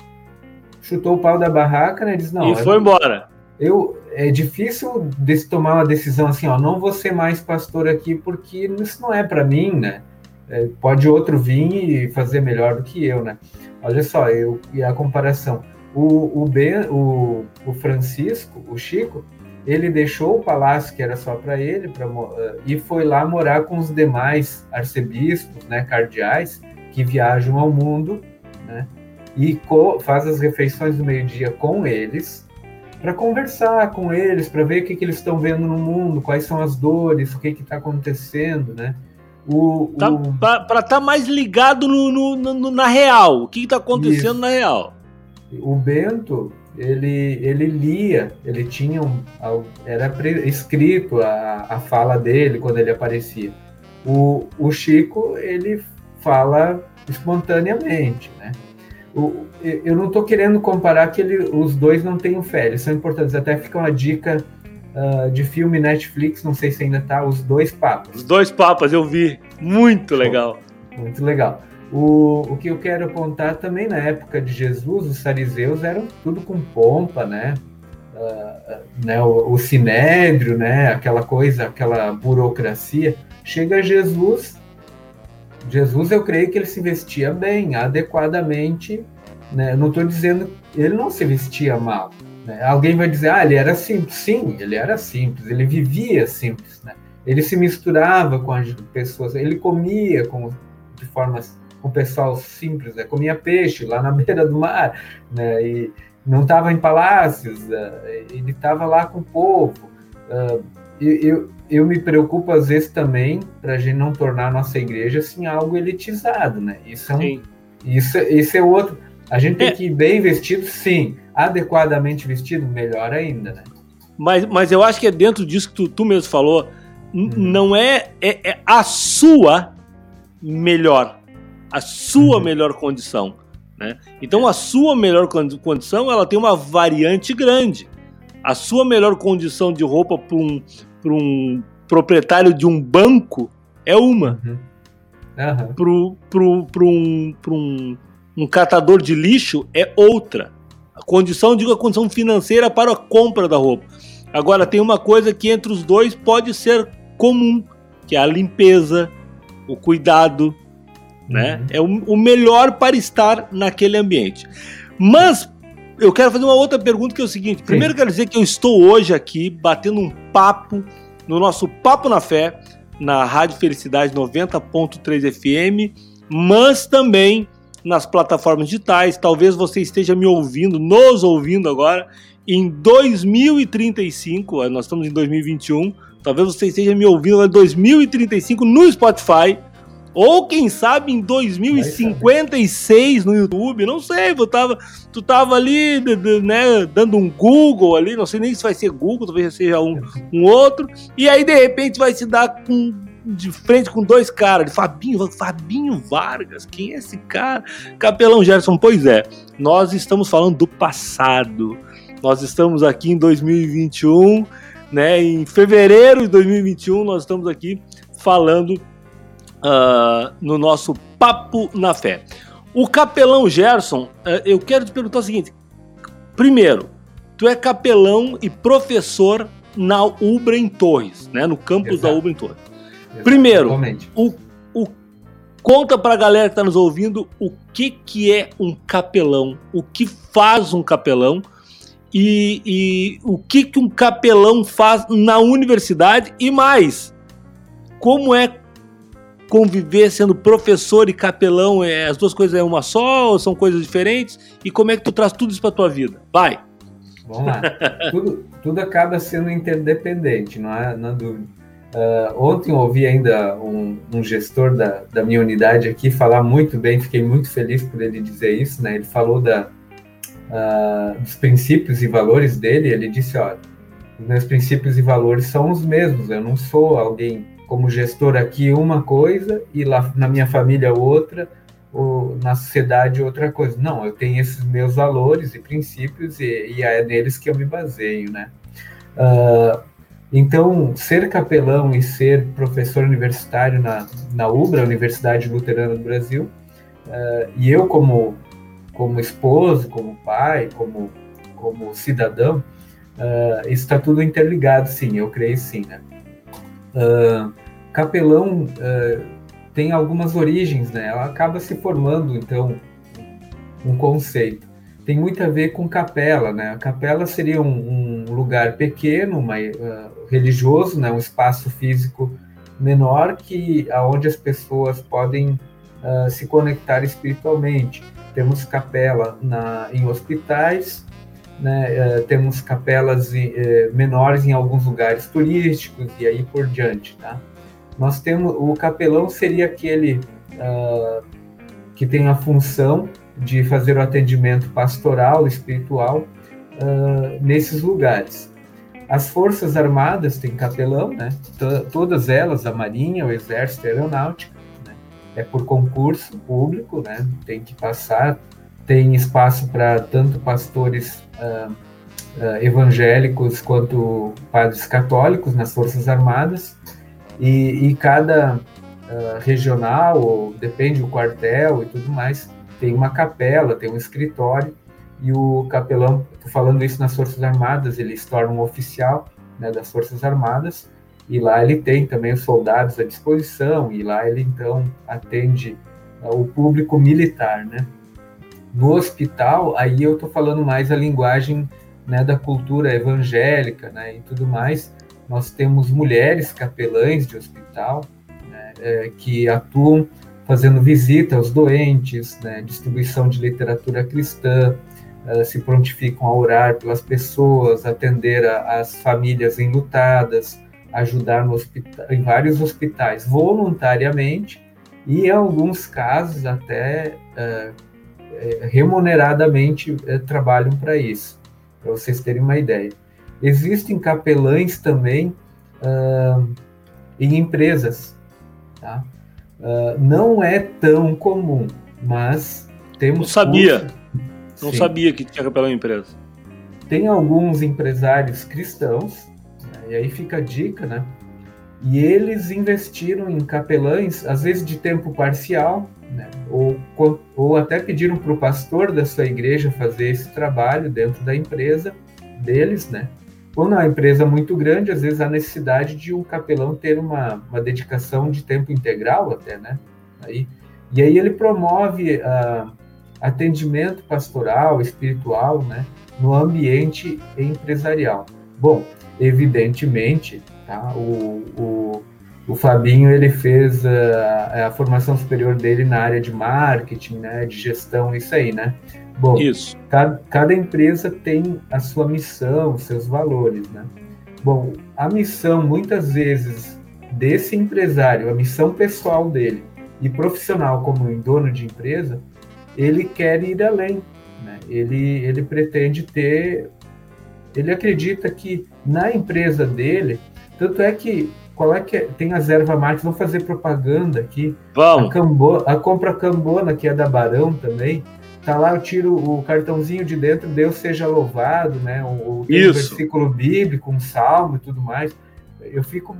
chutou o pau da barraca né, e disse: Não. E foi embora. Eu, é difícil de tomar uma decisão assim: Ó, não vou ser mais pastor aqui porque isso não é para mim, né? É, pode outro vir e fazer melhor do que eu, né? Olha só, eu, e a comparação. O, o, ben, o, o Francisco, o Chico, ele deixou o palácio que era só para ele pra, uh, e foi lá morar com os demais arcebispos, né, cardeais, que viajam ao mundo, né, e co, faz as refeições do meio-dia com eles, para conversar com eles, para ver o que, que eles estão vendo no mundo, quais são as dores, o que está acontecendo, né? O, tá, o... Para estar tá mais ligado no, no, no, na real, o que está acontecendo Isso. na real. O Bento, ele, ele lia, ele tinha um, era escrito a, a fala dele quando ele aparecia. O, o Chico, ele fala espontaneamente, né? O, eu não estou querendo comparar que ele, os dois não têm fé, eles são importantes. Até fica uma dica uh, de filme Netflix, não sei se ainda tá, Os Dois Papas. Os Dois Papas, eu vi. Muito legal. Muito legal. O, o que eu quero apontar também na época de Jesus, os fariseus eram tudo com pompa, né? Uh, né o, o sinédrio, né? Aquela coisa, aquela burocracia. Chega Jesus, Jesus eu creio que ele se vestia bem, adequadamente. Né? Não estou dizendo ele não se vestia mal. Né? Alguém vai dizer, ah, ele era simples. Sim, ele era simples, ele vivia simples. Né? Ele se misturava com as pessoas, ele comia com, de formas com o pessoal simples, né? comia peixe lá na beira do mar, né? E não estava em palácios, uh, ele estava lá com o povo. Uh, eu, eu me preocupo às vezes também para a gente não tornar a nossa igreja assim algo elitizado, né? Isso é, um, isso, isso é outro. A gente tem é. que ir bem vestido, sim. Adequadamente vestido, melhor ainda, né? Mas, mas eu acho que é dentro disso que tu, tu mesmo falou. Hum. Não é, é, é a sua melhor a sua uhum. melhor condição. Né? Então, a sua melhor condição ela tem uma variante grande. A sua melhor condição de roupa para um, um proprietário de um banco é uma. Uhum. Uhum. Para um, um, um catador de lixo é outra. A condição, digo, a condição financeira para a compra da roupa. Agora, tem uma coisa que entre os dois pode ser comum, que é a limpeza, o cuidado, né? Uhum. É o, o melhor para estar naquele ambiente. Mas eu quero fazer uma outra pergunta que é o seguinte: primeiro, quero dizer que eu estou hoje aqui batendo um papo no nosso Papo na Fé, na Rádio Felicidade 90.3 FM, mas também nas plataformas digitais. Talvez você esteja me ouvindo, nos ouvindo agora em 2035. Nós estamos em 2021. Talvez você esteja me ouvindo em 2035 no Spotify ou quem sabe em 2056 no YouTube, não sei, tu tava, tu tava ali, né, dando um Google ali, não sei nem se vai ser Google, talvez seja um, um outro, e aí de repente vai se dar com, de frente com dois caras, Fabinho, Fabinho Vargas, quem é esse cara? Capelão Gerson, pois é, nós estamos falando do passado, nós estamos aqui em 2021, né, em fevereiro de 2021, nós estamos aqui falando uh, no nosso Papo na Fé. O capelão Gerson, uh, eu quero te perguntar o seguinte: primeiro, tu é capelão e professor na Ubra em Torres, né? No campus Exato. da Ubra em Torres. Exato. Primeiro, o, o, conta para a galera que está nos ouvindo o que, que é um capelão, o que faz um capelão e, e o que, que um capelão faz na universidade e mais, como é conviver sendo professor e capelão, é, as duas coisas é uma só ou são coisas diferentes? E como é que tu traz tudo isso para tua vida? Vai! Vamos lá. tudo, tudo acaba sendo interdependente, não é na dúvida. Uh, ontem ouvi ainda um, um, gestor da, da minha unidade aqui falar muito bem, fiquei muito feliz por ele dizer isso, né? Ele falou da, uh, dos princípios e valores dele, ele disse, olha, meus princípios e valores são os mesmos, eu não sou alguém como gestor aqui uma coisa e lá na minha família outra, ou na sociedade outra coisa. Não, eu tenho esses meus valores e princípios e, e é neles que eu me baseio, né? Uh, então, ser capelão e ser professor universitário na, na UBRA, Universidade Luterana do Brasil, uh, e eu como, como esposo, como pai, como, como cidadão, uh, está tudo interligado, sim, eu creio sim, né? Uh, capelão uh, tem algumas origens, né? Ela acaba se formando, então, um conceito. Tem muito a ver com capela, né? A capela seria um, um lugar pequeno, mas, uh, religioso, né? Um espaço físico menor que aonde as pessoas podem se conectar espiritualmente. Temos capela na, em hospitais, né? Uh, temos capelas uh, menores em alguns lugares turísticos e aí por diante, tá? Nós temos o capelão seria aquele uh, que tem a função de fazer o atendimento pastoral, espiritual uh, nesses lugares. As forças armadas têm capelão, né? T todas elas, a Marinha, o Exército, a Aeronáutica, né? é por concurso público, né? Tem que passar, tem espaço para tanto pastores uh, evangélicos quanto padres católicos nas forças armadas. E, e cada uh, regional, ou depende do quartel e tudo mais, tem uma capela, tem um escritório, e o capelão, falando isso nas Forças Armadas, ele se torna um oficial né, das Forças Armadas, e lá ele tem também os soldados à disposição, e lá ele então atende uh, o público militar, né? No hospital, aí eu estou falando mais a linguagem né, da cultura evangélica, né, e tudo mais, nós temos mulheres capelães de hospital né, é, que atuam fazendo visita aos doentes, né, distribuição de literatura cristã, uh, se prontificam a orar pelas pessoas, atender as famílias enlutadas, ajudar hospital, em vários hospitais voluntariamente e, em alguns casos, até uh, remuneradamente uh, trabalham para isso, para vocês terem uma ideia. Existem capelães também uh, em empresas. Tá? Uh, não é tão comum, mas temos. Não sabia. Curso... Não Sim. sabia que tinha capelão em empresa. Tem alguns empresários cristãos, né? e aí fica a dica, né? E eles investiram em capelães, às vezes de tempo parcial, né? ou, ou até pediram para o pastor da sua igreja fazer esse trabalho dentro da empresa deles, né? Quando a empresa é muito grande, às vezes há necessidade de um capelão ter uma, uma dedicação de tempo integral até, né? Aí, e aí ele promove uh, atendimento pastoral, espiritual, né? No ambiente empresarial. Bom, evidentemente, tá? O, o, o Fabinho ele fez a, a, formação superior dele na área de marketing, né? De gestão, isso aí, né? Bom, Isso. Cada, cada empresa tem a sua missão, seus valores, né? Bom, a missão, muitas vezes, desse empresário, a missão pessoal dele e profissional como dono de empresa, ele quer ir além, né? Ele, ele pretende ter... Ele acredita que na empresa dele, tanto é que qual é que é, tem as erva mate, vamos fazer propaganda aqui. Vamos. A, Cambo, a compra Cambona, que é da Barão também, tá lá, eu tiro o cartãozinho de dentro, Deus seja louvado, né? O, o versículo bíblico, um salmo e tudo mais. Eu fico,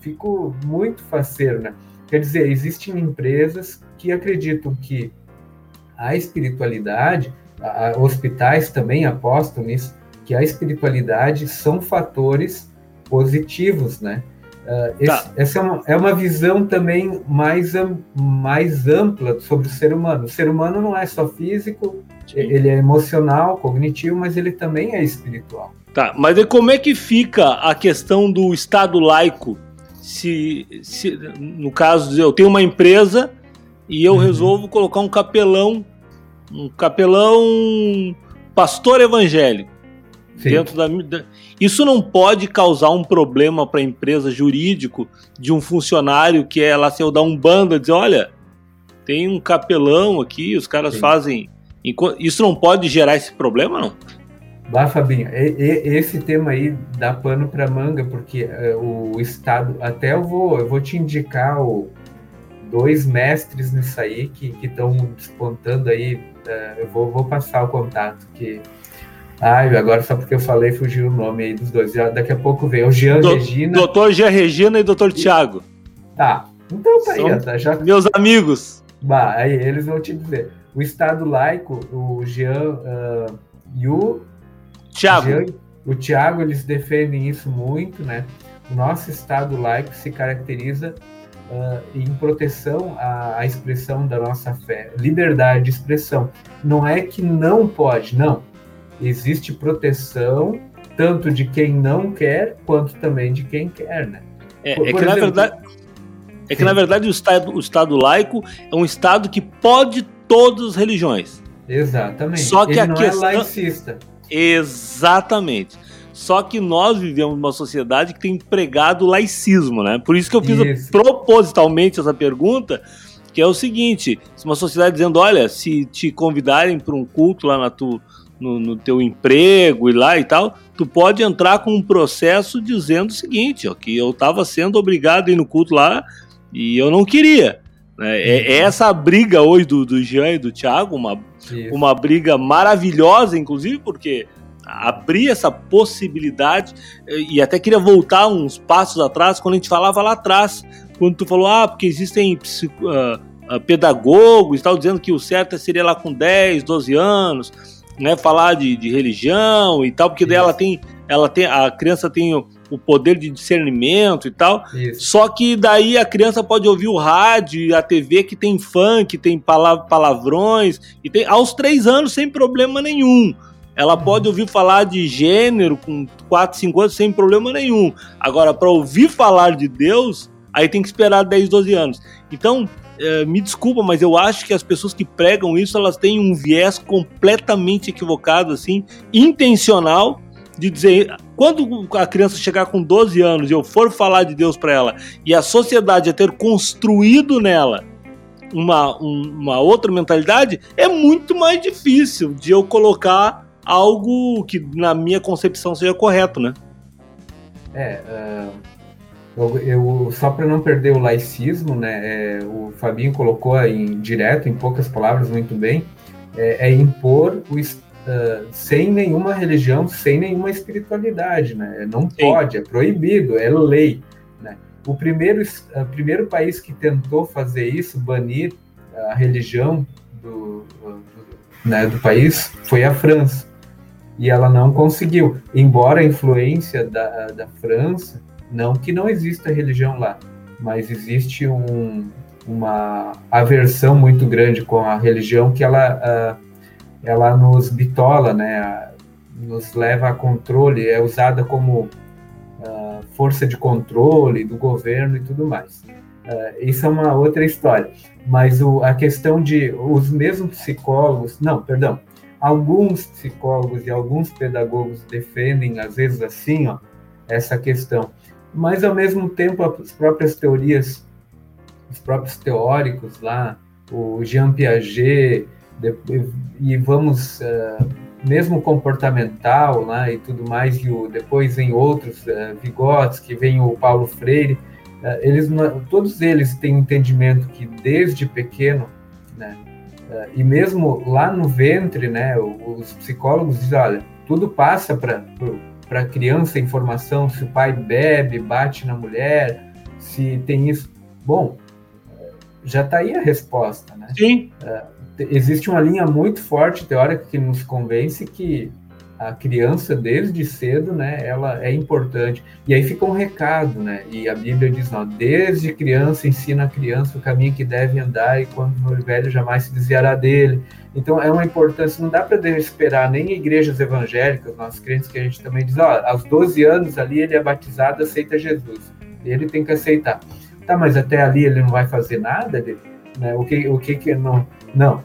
fico muito faceiro, né? Quer dizer, existem empresas que acreditam que a espiritualidade, a, hospitais também apostam nisso, que a espiritualidade são fatores positivos, né? Uh, esse, tá. Essa é uma, é uma visão também mais, mais ampla sobre o ser humano. O ser humano não é só físico, Sim. ele é emocional, cognitivo, mas ele também é espiritual. Tá, mas e como é que fica a questão do Estado laico? Se, se no caso, eu tenho uma empresa e eu uhum. resolvo colocar um capelão, um capelão pastor evangélico. Sim. dentro da, isso não pode causar um problema para a empresa jurídico de um funcionário que é lá se eu dar um bando dizer olha tem um capelão aqui os caras Sim. fazem isso não pode gerar esse problema não Bah, Fabinho, esse tema aí dá pano para manga, porque uh, o Estado, até eu vou, eu vou te indicar o, dois mestres nisso aí que estão despontando aí, uh, eu vou, vou passar o contato, que Ai, agora só porque eu falei fugiu o nome aí dos dois. Já, daqui a pouco vem o Jean Do, Regina. Doutor Jean Regina e doutor Tiago. Tá. Então tá aí, tá, já... Meus amigos. Bah, aí eles vão te dizer. O Estado laico, o Jean uh, e o Tiago. Jean, o Tiago, eles defendem isso muito, né? O nosso Estado laico se caracteriza uh, em proteção à, à expressão da nossa fé, liberdade de expressão. Não é que não pode, não existe proteção tanto de quem não quer quanto também de quem quer, né? É, por, é que exemplo, na verdade é que na verdade o estado, o estado laico é um estado que pode todas as religiões. Exatamente. Só que Ele a não questão... é laicista. Exatamente. Só que nós vivemos numa sociedade que tem empregado laicismo, né? Por isso que eu fiz isso. propositalmente essa pergunta, que é o seguinte: se uma sociedade dizendo, olha, se te convidarem para um culto lá na tua no, no, teu emprego e lá e tal, tu pode entrar com um processo dizendo o seguinte, ó, que eu estava sendo obrigado a ir no culto lá e eu não queria. Né? É, é, essa briga hoje do, do Jean e do Thiago, uma, uma briga maravilhosa, inclusive, porque abrir essa possibilidade e até queria voltar uns passos atrás, quando a gente falava lá atrás, quando tu falou, ah, porque existem uh, uh, pedagogos e tal, dizendo que o certo seria lá com 10, 12 anos, né, falar de, de religião e tal, porque daí ela tem, ela tem, a criança tem o, o poder de discernimento e tal. Isso. Só que daí a criança pode ouvir o rádio, a TV que tem funk, tem palavrões, e tem aos três anos sem problema nenhum. Ela uhum. pode ouvir falar de gênero com 4, 5 anos sem problema nenhum. Agora, para ouvir falar de Deus, aí tem que esperar 10, 12 anos. Então, é, me desculpa, mas eu acho que as pessoas que pregam isso, elas têm um viés completamente equivocado, assim, intencional, de dizer, quando a criança chegar com 12 anos e eu for falar de Deus para ela, e a sociedade a ter construído nela uma, uma outra mentalidade, é muito mais difícil de eu colocar algo que na minha concepção seja correto, né? É, uh eu, só para não perder o laicismo, né, é, o Fabinho colocou em direto, em poucas palavras, muito bem, é, é impor o, uh, sem nenhuma religião, sem nenhuma espiritualidade, né? Não Sim. pode, é proibido, é lei. Né? O primeiro, o primeiro país que tentou fazer isso, banir a religião do, do, né, do país, foi a França. E ela não conseguiu, embora a influência da, da França, não que não exista religião lá, mas existe um, uma aversão muito grande com a religião que ela, uh, ela nos bitola, né, nos leva a controle, é usada como uh, força de controle do governo e tudo mais. Uh, isso é uma outra história. Mas o, a questão de os mesmos psicólogos, não, perdão, alguns psicólogos e alguns pedagogos defendem, às vezes assim, ó, essa questão. Mas, ao mesmo tempo, as próprias teorias, os próprios teóricos lá, o Jean Piaget, e vamos, uh, mesmo comportamental lá e tudo mais, e o, depois em outros, uh, Vygotsky, vem o Paulo Freire, uh, eles, todos eles têm entendimento que desde pequeno, né, e mesmo lá no ventre, né, os psicólogos dizem, olha, tudo passa para para a criança informação se o pai bebe, bate na mulher, se tem isso. Bom, já está aí a resposta, né? Sim. Uh, existe uma linha muito forte teórica que nos convence que a criança desde cedo, né, ela é importante. E aí fica um recado, né? E a Bíblia diz, não, desde criança ensina a criança o caminho que deve andar e quando for velho jamais se desviará dele. Então é uma importância, não dá para esperar nem igrejas evangélicas, nós crentes que a gente também diz, ó, aos 12 anos ali ele é batizado, aceita Jesus. Ele tem que aceitar. Tá, mas até ali ele não vai fazer nada, ele, né? O que o que que não não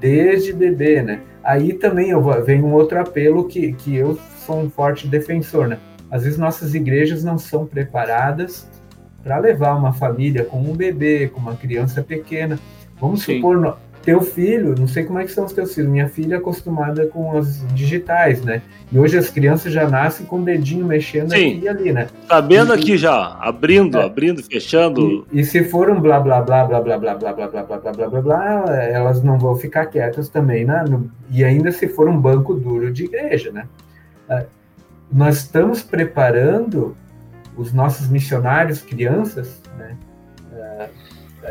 desde bebê, né? Aí também eu vou, vem um outro apelo que, que eu sou um forte defensor, né? Às vezes nossas igrejas não são preparadas para levar uma família com um bebê, com uma criança pequena. Vamos Sim. supor, teu filho, não sei como é que são os teus filhos, minha filha é acostumada com as digitais, né? E hoje as crianças já nascem com o dedinho mexendo Sim. aqui e ali, né? Sabendo e, aqui já, abrindo, é. abrindo, fechando. E, e, se for um blá blá blá blá blá blá blá blá blá blá blá blá blá blá, elas não vão ficar quietas também, né? E ainda se for um banco duro de igreja, né? Nós estamos preparando os nossos missionários, crianças, né?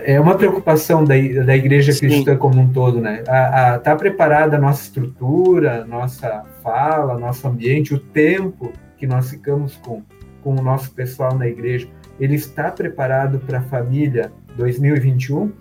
É uma preocupação da, da igreja Sim. cristã como um todo, né? A, a, tá preparada a nossa estrutura, nossa fala, nosso ambiente, o tempo que nós ficamos com, com o nosso pessoal na igreja, ele está preparado para a família 2021?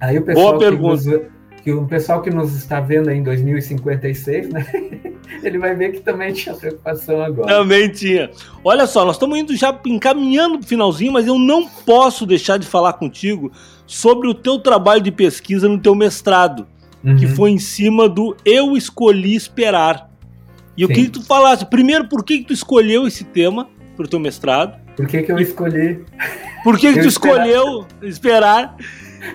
Aí o pessoal Boa pergunta. Nos, que o pessoal que nos está vendo em 2056, né? ele vai ver que também tinha preocupação agora. Também tinha. Olha só, nós estamos indo já encaminhando para o finalzinho, mas eu não posso deixar de falar contigo sobre o teu trabalho de pesquisa no teu mestrado, uhum. que foi em cima do Eu Escolhi Esperar. E eu Sim. queria que tu falasse, primeiro, por que, que tu escolheu esse tema para o teu mestrado? Por que, que eu escolhi? Por que, que tu escolheu esperar?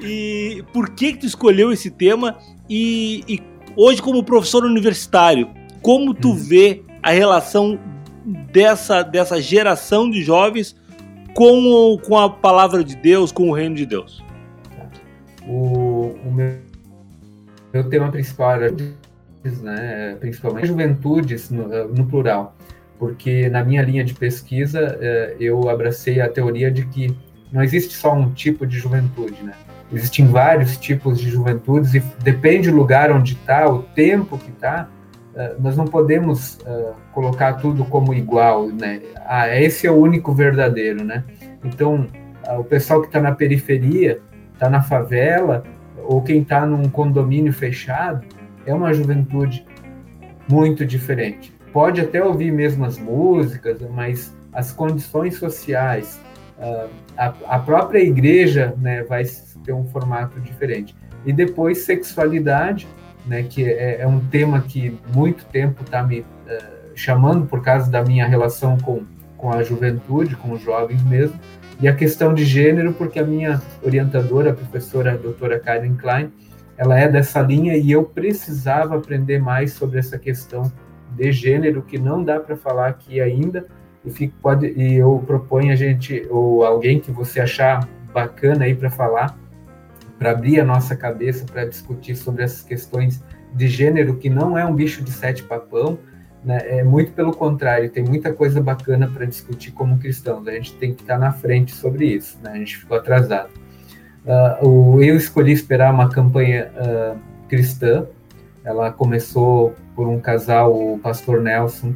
E por que, que tu escolheu esse tema? E, e hoje, como professor universitário, como tu uhum. vê a relação dessa, dessa geração de jovens com, com a palavra de Deus, com o reino de Deus? O, o meu, meu tema principal era né, principalmente juventudes no, no, plural, porque na minha linha de pesquisa eh, eu abracei a teoria de que não existe só um tipo de juventude, né? Existem vários tipos de juventudes e depende do lugar onde está, o tempo que está, eh, nós não podemos uh, colocar tudo como igual, né? Ah, esse é o único verdadeiro, né? Então, uh, o pessoal que está na periferia, está na favela, ou quem está num condomínio fechado, é uma juventude muito diferente. Pode até ouvir mesmo as músicas, mas as condições sociais, a, a, própria igreja né, vai ter um formato diferente. E depois, sexualidade, né, que é, é um tema que muito tempo está me uh, chamando por causa da minha relação com, com a juventude, com os jovens mesmo, e a questão de gênero, porque a minha orientadora, a professora a doutora Karen Klein, ela é dessa linha e eu precisava aprender mais sobre essa questão de gênero, que não dá para falar aqui ainda, e, fico, pode, e eu proponho a gente, ou alguém que você achar bacana aí para falar, para abrir a nossa cabeça para discutir sobre essas questões de gênero, que não é um bicho de sete papão, né, é muito pelo contrário, tem muita coisa bacana para discutir como cristãos. A gente tem que estar na frente sobre isso, né? A gente ficou atrasado. Uh, eu escolhi esperar uma campanha uh, cristã. Ela começou por um casal, o pastor Nelson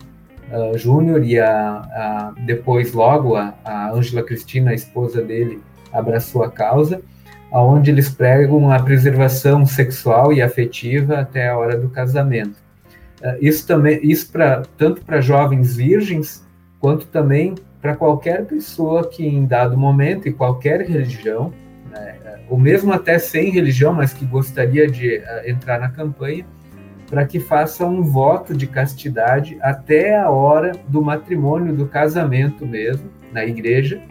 uh, Júnior, e a, a, depois, logo, a Ângela Cristina, a esposa dele, abraçou a causa, onde eles pregam a preservação sexual e afetiva até a hora do casamento. Uh, isso também, isso para tanto para jovens virgens quanto também para qualquer pessoa que em dado momento e qualquer religião né, ou mesmo até sem religião, mas que gostaria de uh, entrar na campanha, para que faça um voto de castidade até a hora do matrimônio, do casamento mesmo, na igreja,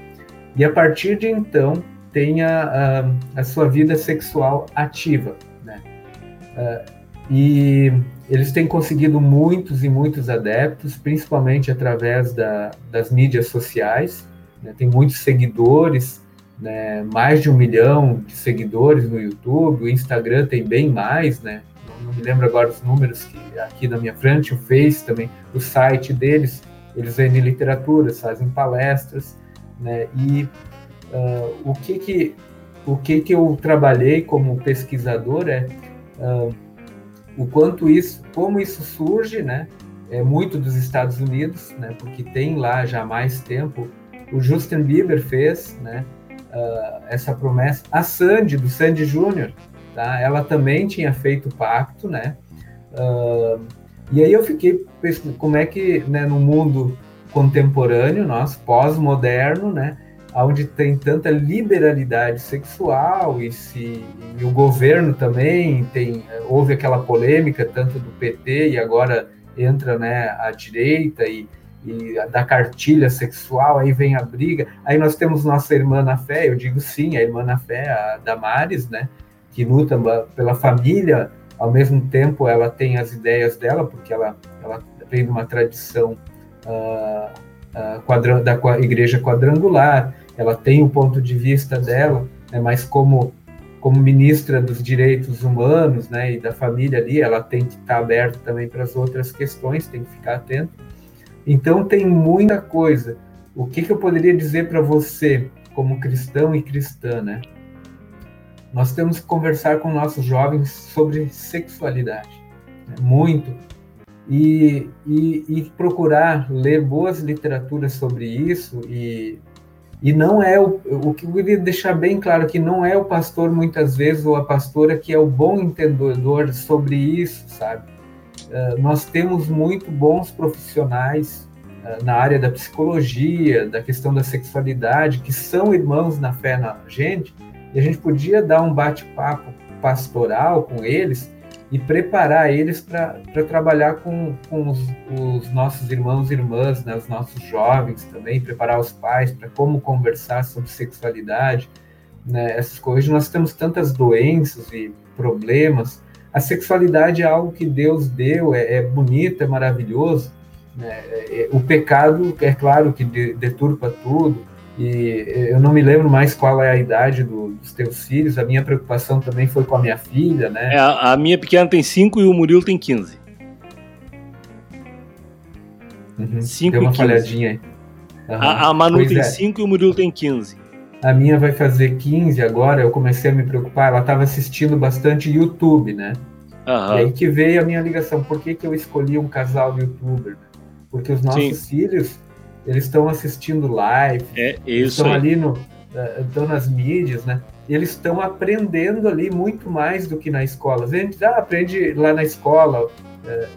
e a partir de então tenha uh, a sua vida sexual ativa. Né? Uh, e eles têm conseguido muitos e muitos adeptos, principalmente através da, das mídias sociais. Né? Tem muitos seguidores né, mais de um milhão de seguidores no YouTube, o Instagram tem bem mais, né? Não, me lembro agora os números que aqui na minha frente, o Face também, o site deles, eles vendem literatura, fazem palestras, né? E uh, o que que o que que eu trabalhei como pesquisador é uh, o quanto isso, como isso surge, né? É muito dos Estados Unidos, né? Porque tem lá já mais tempo. O Justin Bieber fez, né? uh, essa promessa. A Sandy, do Sandy Júnior, tá? ela também tinha feito pacto, né? Uh, e aí eu fiquei pensando como é que, né, no mundo contemporâneo, nosso pós-moderno, né, onde tem tanta liberalidade sexual e se e o governo também tem houve aquela polêmica tanto do PT e agora entra né a direita e e da cartilha sexual, aí vem a briga. Aí nós temos nossa irmã na fé, eu digo sim, a irmã na fé, a Damares, né, que luta pela família, ao mesmo tempo ela tem as ideias dela, porque ela, ela vem de uma tradição uh, uh, quadra, da igreja quadrangular, ela tem o ponto de vista dela, né, mas como como ministra dos direitos humanos, né, e da família ali, ela tem que estar aberta também para as outras questões, tem que ficar atenta. Então tem muita coisa. O que, que eu poderia dizer para você, como cristão e cristã, né? Nós temos que conversar com nossos jovens sobre sexualidade, né? muito, e, e, e, procurar ler boas literaturas sobre isso e e não é o, o que eu queria deixar bem claro que não é o pastor muitas vezes ou a pastora que é o bom entendedor sobre isso, sabe? Eh, nós temos muito bons profissionais uh, na área da psicologia, da questão da sexualidade, que são irmãos na fé na gente, e a gente podia dar um bate-papo pastoral com eles e preparar eles para trabalhar com, com os, os, nossos irmãos e irmãs, né, os nossos jovens também, preparar os pais para como conversar sobre sexualidade, né, essas coisas. Nós temos tantas doenças e problemas a sexualidade é algo que Deus deu, é, é bonito, é maravilhoso. Né? É, é, o pecado, é claro que deturpa tudo, e eu não me lembro mais qual é a idade do, dos teus filhos. A minha preocupação também foi com a minha filha, né? É, a, a, minha pequena tem 5 e o Murilo tem 15. Uhum. Cinco Deu uma falhadinha aí. Uhum. A, a, Manu pois tem 5 é. e o Murilo tem 15. A minha vai fazer 15 agora, eu comecei a me preocupar, ela estava assistindo bastante YouTube, né? Uhum. E aí que veio a minha ligação, por que, que eu escolhi um casal de youtuber? Porque os nossos Sim. filhos, eles estão assistindo live, é estão ali no, eh, estão nas mídias, né? E eles estão aprendendo ali muito mais do que na escola. A gente ah, aprende lá na escola, é,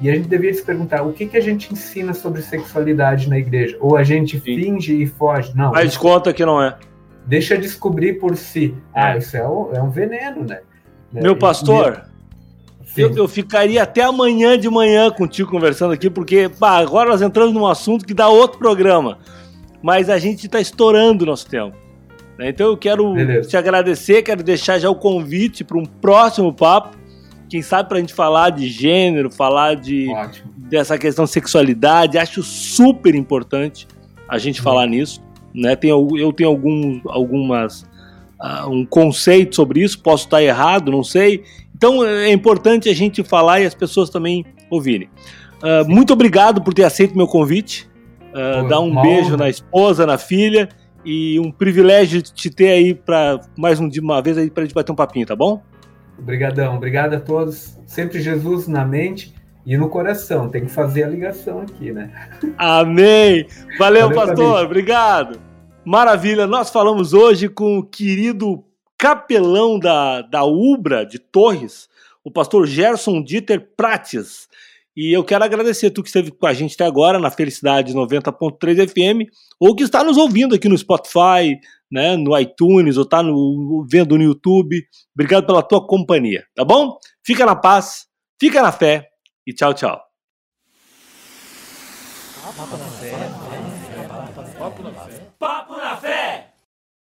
e a gente deveria se perguntar o que, que a gente ensina sobre sexualidade na igreja? Ou a gente Sim. finge e foge? Não. Mas conta que não é. Deixa descobrir por si. É. Ah, isso é um, é um veneno, né? Meu pastor, eu, eu, ficaria até amanhã de manhã contigo conversando aqui, porque bah, agora nós entramos num assunto que dá outro programa. Mas a gente está estourando o nosso tempo. Né? Então eu quero Beleza. te agradecer, quero deixar já o convite para um próximo papo quem sabe para a gente falar de gênero, falar de dessa questão de sexualidade, acho super importante a gente uhum. falar nisso. Né? Tem, eu tenho algum, algumas uh, um conceito sobre isso, posso estar errado, não sei. Então é importante a gente falar e as pessoas também ouvirem. Uh, muito obrigado por ter aceito meu convite. Uh, dar um beijo na esposa, na filha. E um privilégio te ter aí para mais um, uma vez aí para a gente bater um papinho, tá bom? Obrigadão, obrigado a todos. Sempre Jesus na mente e no coração. Tem que fazer a ligação aqui, né? Amém. Valeu, Valeu pastor. Obrigado. Maravilha. Nós falamos hoje com o querido capelão da, da Ubra de Torres, o pastor Gerson Dieter Prates. E eu quero agradecer tu que esteve com a gente até agora na Felicidade 90.3 FM, ou que está nos ouvindo aqui no Spotify, né, no iTunes, ou está no, vendo no YouTube. Obrigado pela tua companhia, tá bom? Fica na paz, fica na fé e tchau, tchau. Papo